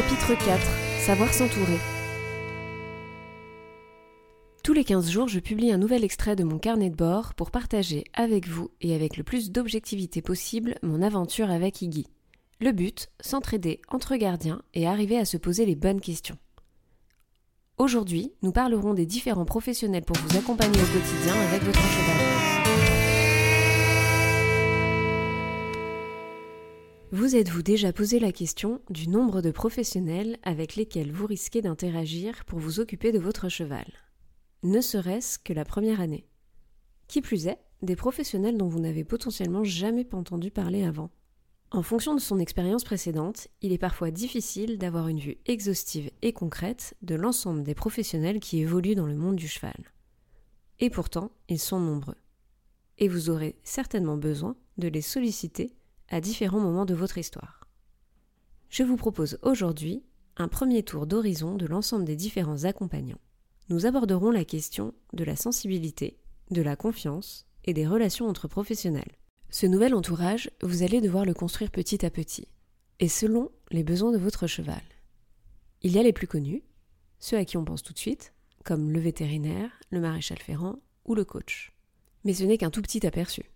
chapitre 4, Savoir s'entourer. Tous les 15 jours, je publie un nouvel extrait de mon carnet de bord pour partager avec vous et avec le plus d'objectivité possible mon aventure avec Iggy. Le but, s'entraider entre gardiens et arriver à se poser les bonnes questions. Aujourd'hui, nous parlerons des différents professionnels pour vous accompagner au quotidien avec votre cheval. Vous êtes-vous déjà posé la question du nombre de professionnels avec lesquels vous risquez d'interagir pour vous occuper de votre cheval? Ne serait-ce que la première année. Qui plus est, des professionnels dont vous n'avez potentiellement jamais entendu parler avant. En fonction de son expérience précédente, il est parfois difficile d'avoir une vue exhaustive et concrète de l'ensemble des professionnels qui évoluent dans le monde du cheval. Et pourtant, ils sont nombreux. Et vous aurez certainement besoin de les solliciter à différents moments de votre histoire. Je vous propose aujourd'hui un premier tour d'horizon de l'ensemble des différents accompagnants. Nous aborderons la question de la sensibilité, de la confiance et des relations entre professionnels. Ce nouvel entourage, vous allez devoir le construire petit à petit, et selon les besoins de votre cheval. Il y a les plus connus, ceux à qui on pense tout de suite, comme le vétérinaire, le maréchal ferrant ou le coach. Mais ce n'est qu'un tout petit aperçu.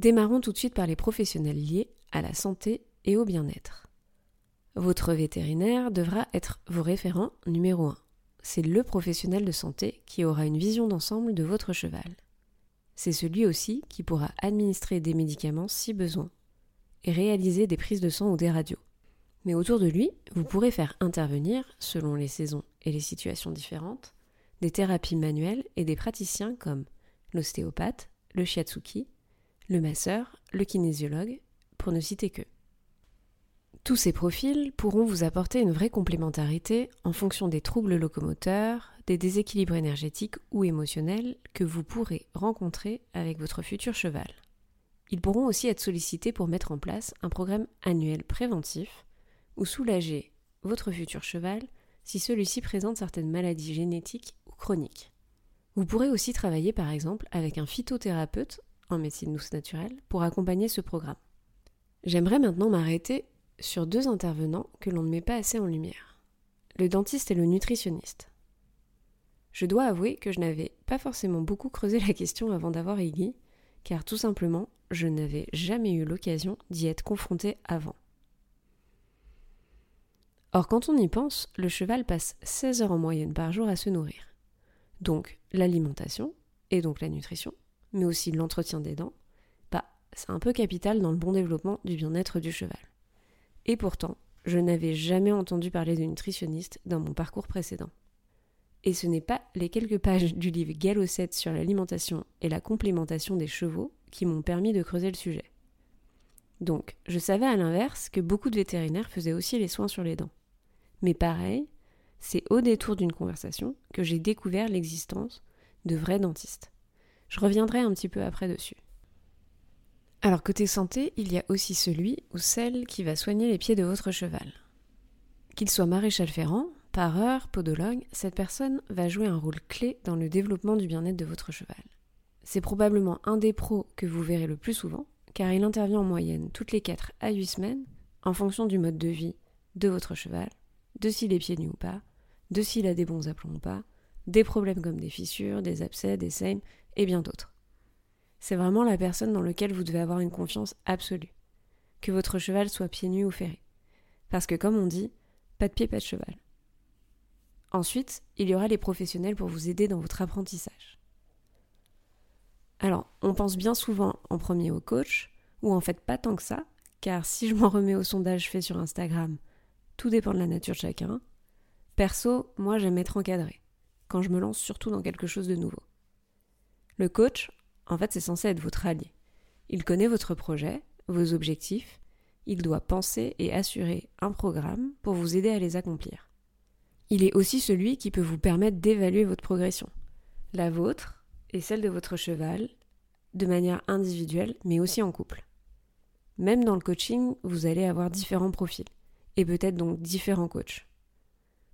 Démarrons tout de suite par les professionnels liés à la santé et au bien-être. Votre vétérinaire devra être vos référents numéro 1. C'est le professionnel de santé qui aura une vision d'ensemble de votre cheval. C'est celui aussi qui pourra administrer des médicaments si besoin et réaliser des prises de sang ou des radios. Mais autour de lui, vous pourrez faire intervenir, selon les saisons et les situations différentes, des thérapies manuelles et des praticiens comme l'ostéopathe, le shiatsuki, le masseur, le kinésiologue, pour ne citer que. Tous ces profils pourront vous apporter une vraie complémentarité en fonction des troubles locomoteurs, des déséquilibres énergétiques ou émotionnels que vous pourrez rencontrer avec votre futur cheval. Ils pourront aussi être sollicités pour mettre en place un programme annuel préventif ou soulager votre futur cheval si celui-ci présente certaines maladies génétiques ou chroniques. Vous pourrez aussi travailler par exemple avec un phytothérapeute en médecine douce naturelle pour accompagner ce programme. J'aimerais maintenant m'arrêter sur deux intervenants que l'on ne met pas assez en lumière, le dentiste et le nutritionniste. Je dois avouer que je n'avais pas forcément beaucoup creusé la question avant d'avoir Iggy, car tout simplement, je n'avais jamais eu l'occasion d'y être confronté avant. Or, quand on y pense, le cheval passe 16 heures en moyenne par jour à se nourrir. Donc, l'alimentation, et donc la nutrition, mais aussi l'entretien des dents, bah, c'est un peu capital dans le bon développement du bien-être du cheval. Et pourtant, je n'avais jamais entendu parler de nutritionniste dans mon parcours précédent. Et ce n'est pas les quelques pages du livre Gallo 7 sur l'alimentation et la complémentation des chevaux qui m'ont permis de creuser le sujet. Donc, je savais à l'inverse que beaucoup de vétérinaires faisaient aussi les soins sur les dents. Mais pareil, c'est au détour d'une conversation que j'ai découvert l'existence de vrais dentistes. Je reviendrai un petit peu après dessus. Alors côté santé, il y a aussi celui ou celle qui va soigner les pieds de votre cheval. Qu'il soit maréchal ferrant, pareur, podologue, cette personne va jouer un rôle clé dans le développement du bien-être de votre cheval. C'est probablement un des pros que vous verrez le plus souvent, car il intervient en moyenne toutes les 4 à 8 semaines, en fonction du mode de vie de votre cheval, de s'il est pieds nus ou pas, de s'il a des bons aplombs ou pas, des problèmes comme des fissures, des abcès, des saignes, et bien d'autres. C'est vraiment la personne dans laquelle vous devez avoir une confiance absolue. Que votre cheval soit pieds nus ou ferré. Parce que comme on dit, pas de pied, pas de cheval. Ensuite, il y aura les professionnels pour vous aider dans votre apprentissage. Alors, on pense bien souvent en premier au coach, ou en fait pas tant que ça, car si je m'en remets au sondage fait sur Instagram, tout dépend de la nature de chacun. Perso, moi j'aime être encadré, quand je me lance surtout dans quelque chose de nouveau. Le coach, en fait, c'est censé être votre allié. Il connaît votre projet, vos objectifs, il doit penser et assurer un programme pour vous aider à les accomplir. Il est aussi celui qui peut vous permettre d'évaluer votre progression, la vôtre et celle de votre cheval, de manière individuelle, mais aussi en couple. Même dans le coaching, vous allez avoir différents profils, et peut-être donc différents coachs.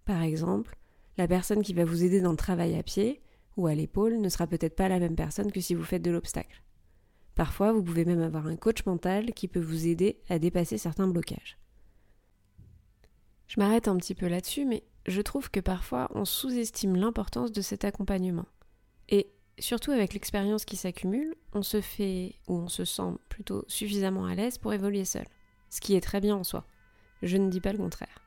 Par exemple, la personne qui va vous aider dans le travail à pied ou à l'épaule ne sera peut-être pas la même personne que si vous faites de l'obstacle. Parfois, vous pouvez même avoir un coach mental qui peut vous aider à dépasser certains blocages. Je m'arrête un petit peu là-dessus, mais je trouve que parfois on sous-estime l'importance de cet accompagnement. Et surtout avec l'expérience qui s'accumule, on se fait, ou on se sent plutôt suffisamment à l'aise pour évoluer seul. Ce qui est très bien en soi. Je ne dis pas le contraire.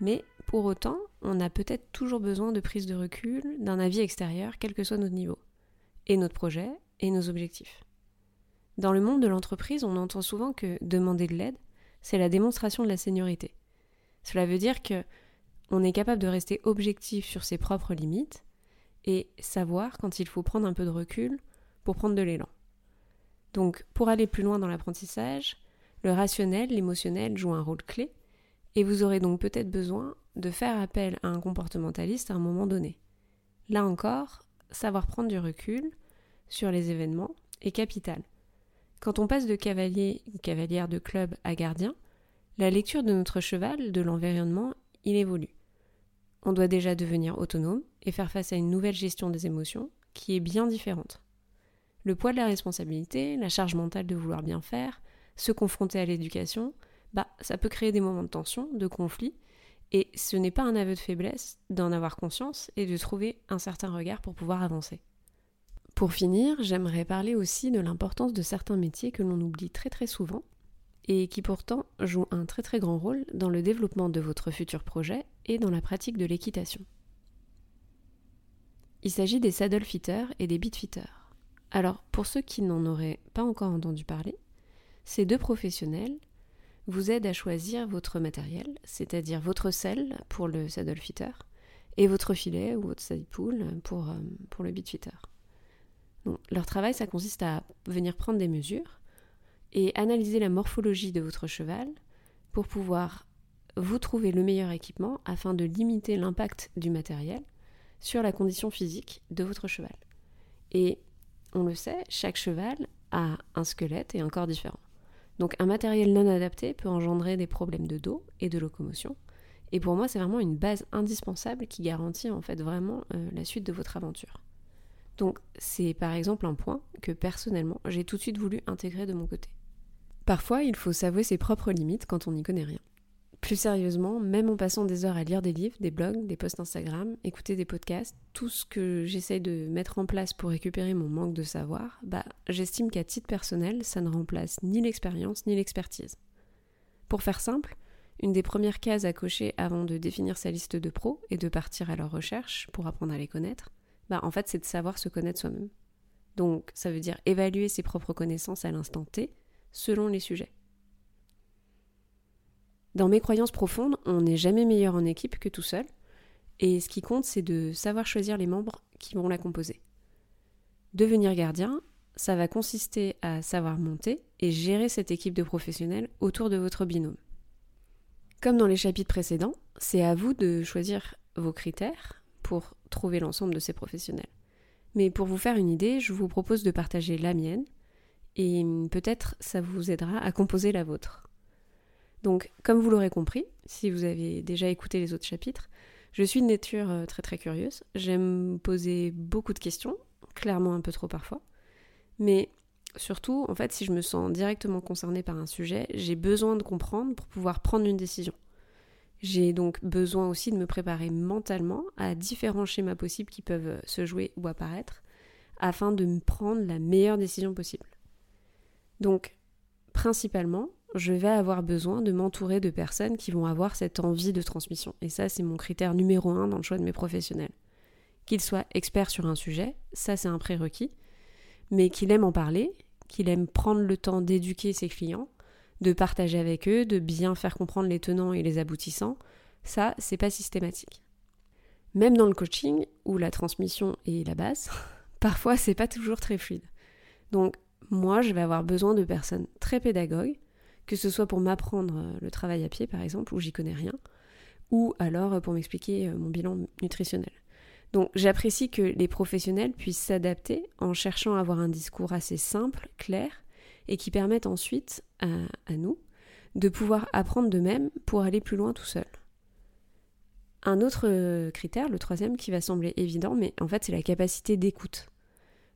Mais pour autant, on a peut-être toujours besoin de prise de recul, d'un avis extérieur, quel que soit notre niveau, et notre projet, et nos objectifs. Dans le monde de l'entreprise, on entend souvent que demander de l'aide, c'est la démonstration de la seniorité. Cela veut dire que on est capable de rester objectif sur ses propres limites et savoir quand il faut prendre un peu de recul pour prendre de l'élan. Donc, pour aller plus loin dans l'apprentissage, le rationnel, l'émotionnel jouent un rôle clé et vous aurez donc peut-être besoin de faire appel à un comportementaliste à un moment donné. Là encore, savoir prendre du recul sur les événements est capital. Quand on passe de cavalier ou cavalière de club à gardien, la lecture de notre cheval, de l'environnement, il évolue. On doit déjà devenir autonome et faire face à une nouvelle gestion des émotions qui est bien différente. Le poids de la responsabilité, la charge mentale de vouloir bien faire, se confronter à l'éducation, bah ça peut créer des moments de tension, de conflit, et ce n'est pas un aveu de faiblesse d'en avoir conscience et de trouver un certain regard pour pouvoir avancer. Pour finir, j'aimerais parler aussi de l'importance de certains métiers que l'on oublie très très souvent et qui pourtant jouent un très très grand rôle dans le développement de votre futur projet et dans la pratique de l'équitation. Il s'agit des saddle fitters et des beat fitters. Alors, pour ceux qui n'en auraient pas encore entendu parler, ces deux professionnels vous aident à choisir votre matériel, c'est-à-dire votre selle pour le saddle fitter et votre filet ou votre side pool pour, euh, pour le beat fitter. leur travail, ça consiste à venir prendre des mesures et analyser la morphologie de votre cheval pour pouvoir vous trouver le meilleur équipement afin de limiter l'impact du matériel sur la condition physique de votre cheval. Et on le sait, chaque cheval a un squelette et un corps différent. Donc un matériel non adapté peut engendrer des problèmes de dos et de locomotion. Et pour moi, c'est vraiment une base indispensable qui garantit en fait vraiment euh, la suite de votre aventure. Donc c'est par exemple un point que personnellement j'ai tout de suite voulu intégrer de mon côté. Parfois, il faut s'avouer ses propres limites quand on n'y connaît rien. Plus sérieusement, même en passant des heures à lire des livres, des blogs, des posts Instagram, écouter des podcasts, tout ce que j'essaye de mettre en place pour récupérer mon manque de savoir, bah, j'estime qu'à titre personnel, ça ne remplace ni l'expérience ni l'expertise. Pour faire simple, une des premières cases à cocher avant de définir sa liste de pros et de partir à leur recherche pour apprendre à les connaître, bah, en fait, c'est de savoir se connaître soi-même. Donc, ça veut dire évaluer ses propres connaissances à l'instant T, selon les sujets. Dans mes croyances profondes, on n'est jamais meilleur en équipe que tout seul, et ce qui compte, c'est de savoir choisir les membres qui vont la composer. Devenir gardien, ça va consister à savoir monter et gérer cette équipe de professionnels autour de votre binôme. Comme dans les chapitres précédents, c'est à vous de choisir vos critères pour trouver l'ensemble de ces professionnels. Mais pour vous faire une idée, je vous propose de partager la mienne et peut-être ça vous aidera à composer la vôtre. Donc, comme vous l'aurez compris, si vous avez déjà écouté les autres chapitres, je suis de nature euh, très très curieuse. J'aime poser beaucoup de questions, clairement un peu trop parfois. Mais surtout, en fait, si je me sens directement concernée par un sujet, j'ai besoin de comprendre pour pouvoir prendre une décision. J'ai donc besoin aussi de me préparer mentalement à différents schémas possibles qui peuvent se jouer ou apparaître afin de me prendre la meilleure décision possible. Donc, principalement, je vais avoir besoin de m'entourer de personnes qui vont avoir cette envie de transmission. Et ça, c'est mon critère numéro un dans le choix de mes professionnels. Qu'ils soient experts sur un sujet, ça c'est un prérequis, mais qu'il aime en parler, qu'il aime prendre le temps d'éduquer ses clients, de partager avec eux, de bien faire comprendre les tenants et les aboutissants, ça, c'est pas systématique. Même dans le coaching, où la transmission est la base, parfois c'est pas toujours très fluide. Donc, moi, je vais avoir besoin de personnes très pédagogues, que ce soit pour m'apprendre euh, le travail à pied, par exemple, où j'y connais rien, ou alors euh, pour m'expliquer euh, mon bilan nutritionnel. Donc j'apprécie que les professionnels puissent s'adapter en cherchant à avoir un discours assez simple, clair, et qui permette ensuite à, à nous de pouvoir apprendre de même pour aller plus loin tout seul. Un autre critère, le troisième, qui va sembler évident, mais en fait c'est la capacité d'écoute.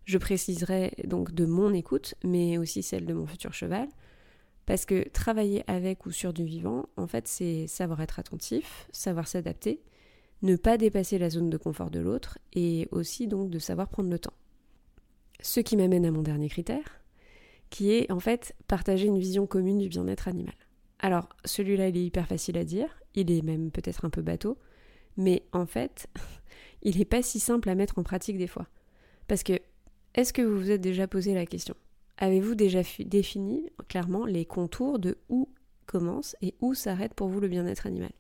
Je préciserai donc de mon écoute, mais aussi celle de mon futur cheval, Parce que travailler avec ou sur du vivant, en fait, c'est savoir être attentif, savoir s'adapter, ne pas dépasser la zone de confort de l'autre et aussi donc de savoir prendre le temps. Ce qui m'amène à mon dernier critère, qui est en fait partager une vision commune du bien-être animal. Alors, celui-là, il est hyper facile à dire, il est même peut-être un peu bateau, mais en fait, il n'est pas si simple à mettre en pratique des fois. Parce que, est-ce que vous vous êtes déjà posé la question? Avez-vous déjà défini clairement les contours de où commence et où s'arrête pour vous le bien-être animal?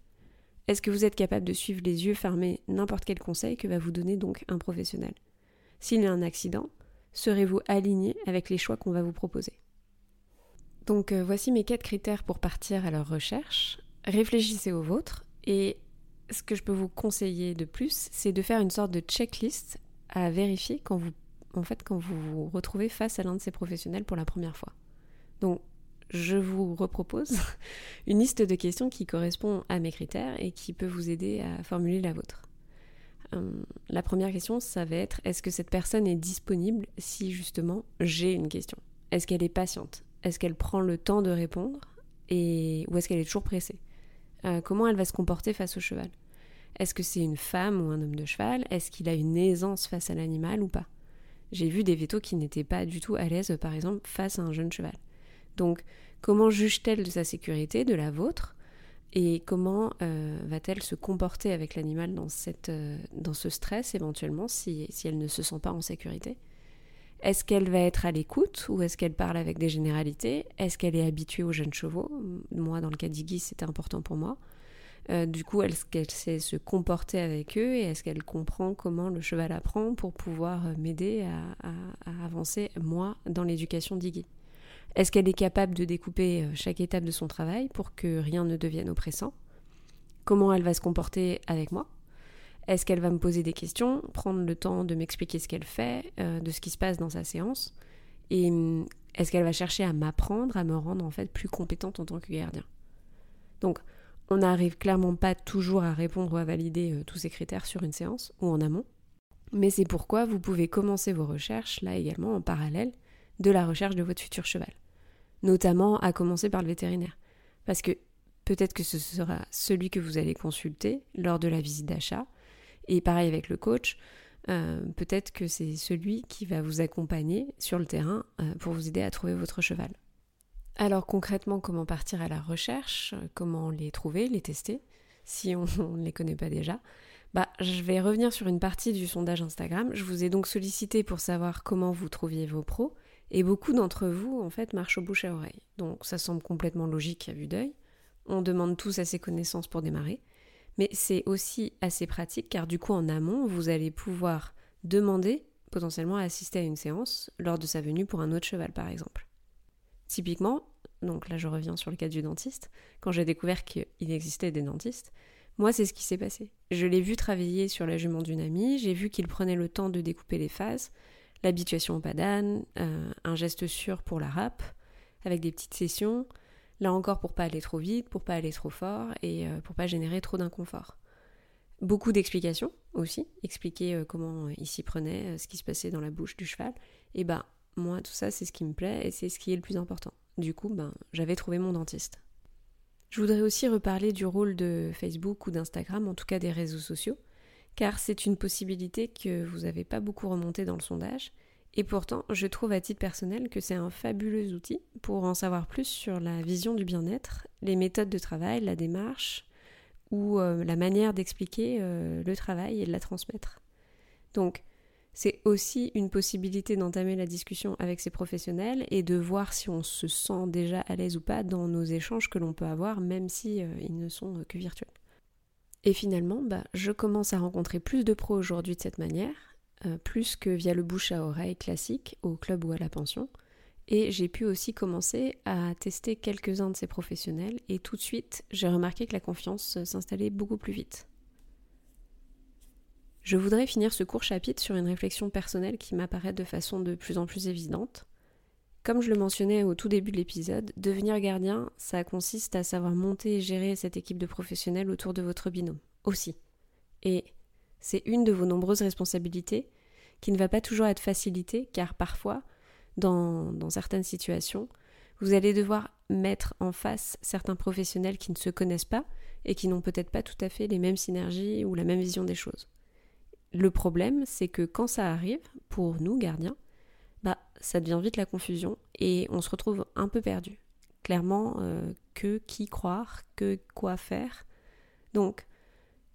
Est-ce que vous êtes capable de suivre les yeux fermés n'importe quel conseil que va vous donner donc un professionnel? S'il y a un accident, serez-vous aligné avec les choix qu'on va vous proposer? Donc euh, voici mes quatre critères pour partir à leur recherche. Réfléchissez aux vôtres et ce que je peux vous conseiller de plus, c'est de faire une sorte de checklist à vérifier quand vous en fait quand vous vous retrouvez face à l'un de ces professionnels pour la première fois. Donc je vous repropose une liste de questions qui correspond à mes critères et qui peut vous aider à formuler la vôtre. Hum, la première question, ça va être est-ce que cette personne est disponible si justement j'ai une question? Est-ce qu'elle est patiente? Est-ce qu'elle prend le temps de répondre et ou est-ce qu'elle est toujours pressée? Euh, Comment elle va se comporter face au cheval? Est-ce que c'est une femme ou un homme de cheval? Est-ce qu'il a une aisance face à l'animal ou pas? J'ai vu des vétos qui n'étaient pas du tout à l'aise, par exemple, face à un jeune cheval. Donc, comment juge-t-elle de sa sécurité, de la vôtre et comment euh, va-t-elle se comporter avec l'animal dans, euh, dans ce stress éventuellement si, si, elle ne se sent pas en sécurité? Est-ce qu'elle va être à l'écoute ou est-ce qu'elle parle avec des généralités? Est-ce qu'elle est habituée aux jeunes chevaux? Moi, dans le cas d'Iggy, c'était important pour moi. Euh, du coup, est-ce qu'elle sait se comporter avec eux et est-ce qu'elle comprend comment le cheval apprend pour pouvoir euh, m'aider à, avancer, moi, dans l'éducation d'Iggy? Est-ce qu'elle est capable de découper euh, chaque étape de son travail pour que rien ne devienne oppressant? Comment elle va se comporter avec moi? Est-ce qu'elle va me poser des questions, prendre le temps de m'expliquer ce qu'elle fait, de ce qui se passe dans sa séance? Et hum, est-ce qu'elle va chercher à m'apprendre, à me rendre en fait plus compétente en tant que gardien? Donc, on n'arrive clairement pas toujours à répondre ou à valider euh, tous ces critères sur une séance ou en amont. Mais c'est pourquoi vous pouvez commencer vos recherches, là également en parallèle, de la recherche de votre futur cheval. Notamment à commencer par le vétérinaire. Parce que peut-être que ce sera celui que vous allez consulter lors de la visite d'achat. Et pareil avec le coach, euh, peut-être que c'est celui qui va vous accompagner sur le terrain euh, pour vous aider à trouver votre cheval. Alors concrètement, comment partir à la recherche Comment les trouver, les tester Si on ne les connaît pas déjà bah, je vais revenir sur une partie du sondage Instagram. Je vous ai donc sollicité pour savoir comment vous trouviez vos pros, et beaucoup d'entre vous, en fait, marchent au bouche à oreille. Donc ça semble complètement logique à vue d'œil. On demande tous assez connaissances pour démarrer, mais c'est aussi assez pratique car du coup, en amont, vous allez pouvoir demander potentiellement à assister à une séance lors de sa venue pour un autre cheval, par exemple. Typiquement, donc là je reviens sur le cas du dentiste, quand j'ai découvert qu'il existait des dentistes, moi c'est ce qui s'est passé. Je l'ai vu travailler sur la jument d'une amie, j'ai vu qu'il prenait le temps de découper les phases, l'habituation au pas d'âne, euh, un geste sûr pour la râpe, avec des petites sessions, là encore pour pas aller trop vite, pour pas aller trop fort et euh, pour pas générer trop d'inconfort. Beaucoup d'explications aussi, expliquer euh, comment il s'y prenait, ce qui se passait dans la bouche du cheval, et ben moi, tout ça, c'est ce qui me plaît et c'est ce qui est le plus important. Du coup, ben, j'avais trouvé mon dentiste. Je voudrais aussi reparler du rôle de Facebook ou d'Instagram, en tout cas des réseaux sociaux, car c'est une possibilité que vous n'avez pas beaucoup remonté dans le sondage, et pourtant je trouve à titre personnel que c'est un fabuleux outil pour en savoir plus sur la vision du bien-être, les méthodes de travail, la démarche, ou euh, la manière d'expliquer euh, le travail et de la transmettre. Donc, c'est aussi une possibilité d'entamer la discussion avec ces professionnels et de voir si on se sent déjà à l'aise ou pas dans nos échanges que l'on peut avoir, même si euh, ils ne sont euh, que virtuels. Et finalement, bah, je commence à rencontrer plus de pros aujourd'hui de cette manière, euh, plus que via le bouche à oreille classique au club ou à la pension. Et j'ai pu aussi commencer à tester quelques-uns de ces professionnels et tout de suite, j'ai remarqué que la confiance s'installait beaucoup plus vite. Je voudrais finir ce court chapitre sur une réflexion personnelle qui m'apparaît de façon de plus en plus évidente. Comme je le mentionnais au tout début de l'épisode, devenir gardien, ça consiste à savoir monter et gérer cette équipe de professionnels autour de votre binôme, aussi. Et c'est une de vos nombreuses responsabilités qui ne va pas toujours être facilitée, car parfois, dans, certaines situations, vous allez devoir mettre en face certains professionnels qui ne se connaissent pas et qui n'ont peut-être pas tout à fait les mêmes synergies ou la même vision des choses. Le problème, c'est que quand ça arrive, pour nous, gardiens, bah, ça devient vite la confusion et on se retrouve un peu perdu. Clairement, euh, que qui croire, que quoi faire. Donc,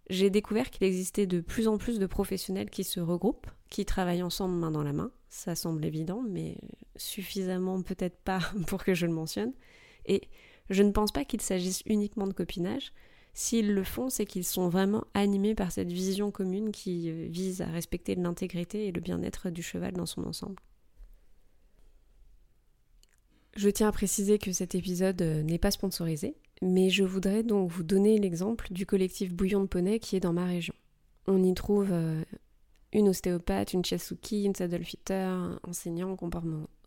j'ai découvert qu'il existait de plus en plus de professionnels qui se regroupent, qui travaillent ensemble main dans la main. Ça semble évident, mais suffisamment peut-être pas pour que je le mentionne. Et je ne pense pas qu'il s'agisse uniquement de copinage. S'ils le font, c'est qu'ils sont vraiment animés par cette vision commune qui euh, vise à respecter l'intégrité et le bien-être du cheval dans son ensemble. Je tiens à préciser que cet épisode euh, n'est pas sponsorisé, mais je voudrais donc vous donner l'exemple du collectif Bouillon de Poney qui est dans ma région. On y trouve euh, une ostéopathe, une chasuki, une saddlefitter, enseignant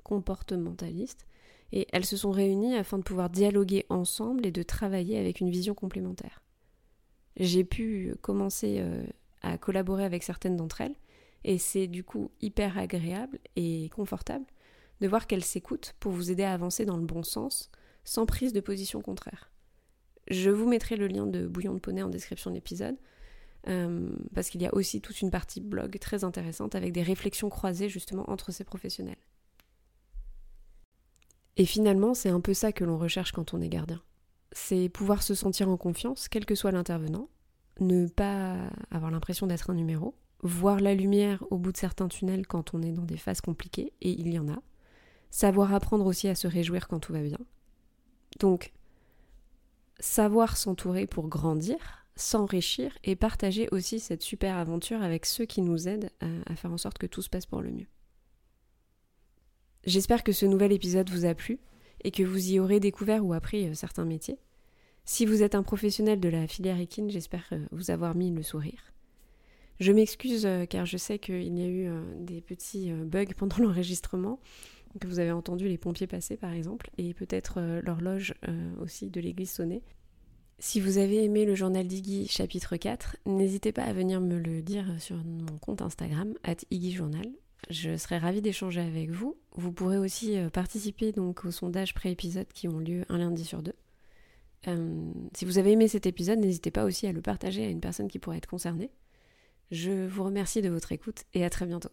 comportementaliste, et elles se sont réunies afin de pouvoir dialoguer ensemble et de travailler avec une vision complémentaire. J'ai pu commencer euh, à collaborer avec certaines d'entre elles, et c'est du coup hyper agréable et confortable de voir qu'elle s'écoute pour vous aider à avancer dans le bon sens, sans prise de position contraire. Je vous mettrai le lien de Bouillon de Poney en description de l'épisode, euh, parce qu'il y a aussi toute une partie blog très intéressante avec des réflexions croisées justement entre ces professionnels. Et finalement, c'est un peu ça que l'on recherche quand on est gardien. C'est pouvoir se sentir en confiance, quel que soit l'intervenant, ne pas avoir l'impression d'être un numéro, voir la lumière au bout de certains tunnels quand on est dans des phases compliquées, et il y en a, savoir apprendre aussi à se réjouir quand tout va bien. Donc, savoir s'entourer pour grandir, s'enrichir et partager aussi cette super aventure avec ceux qui nous aident à, faire en sorte que tout se passe pour le mieux. J'espère que ce nouvel épisode vous a plu et que vous y aurez découvert ou appris euh, certains métiers. Si vous êtes un professionnel de la filière équine, j'espère euh, vous avoir mis le sourire. Je m'excuse euh, car je sais qu'il y a eu des petits bugs pendant l'enregistrement que vous avez entendu les pompiers passer par exemple, et peut-être l'horloge aussi de l'église sonner. Si vous avez aimé le journal d'Iggy chapitre 4, n'hésitez pas à venir me le dire sur mon compte Instagram, at Journal. Je serai ravie d'échanger avec vous. Vous pourrez aussi euh, participer donc aux sondages pré-épisode qui ont lieu un lundi sur deux. si vous avez aimé cet épisode, n'hésitez pas aussi à le partager à une personne qui pourrait être concernée. Je vous remercie de votre écoute et à très bientôt.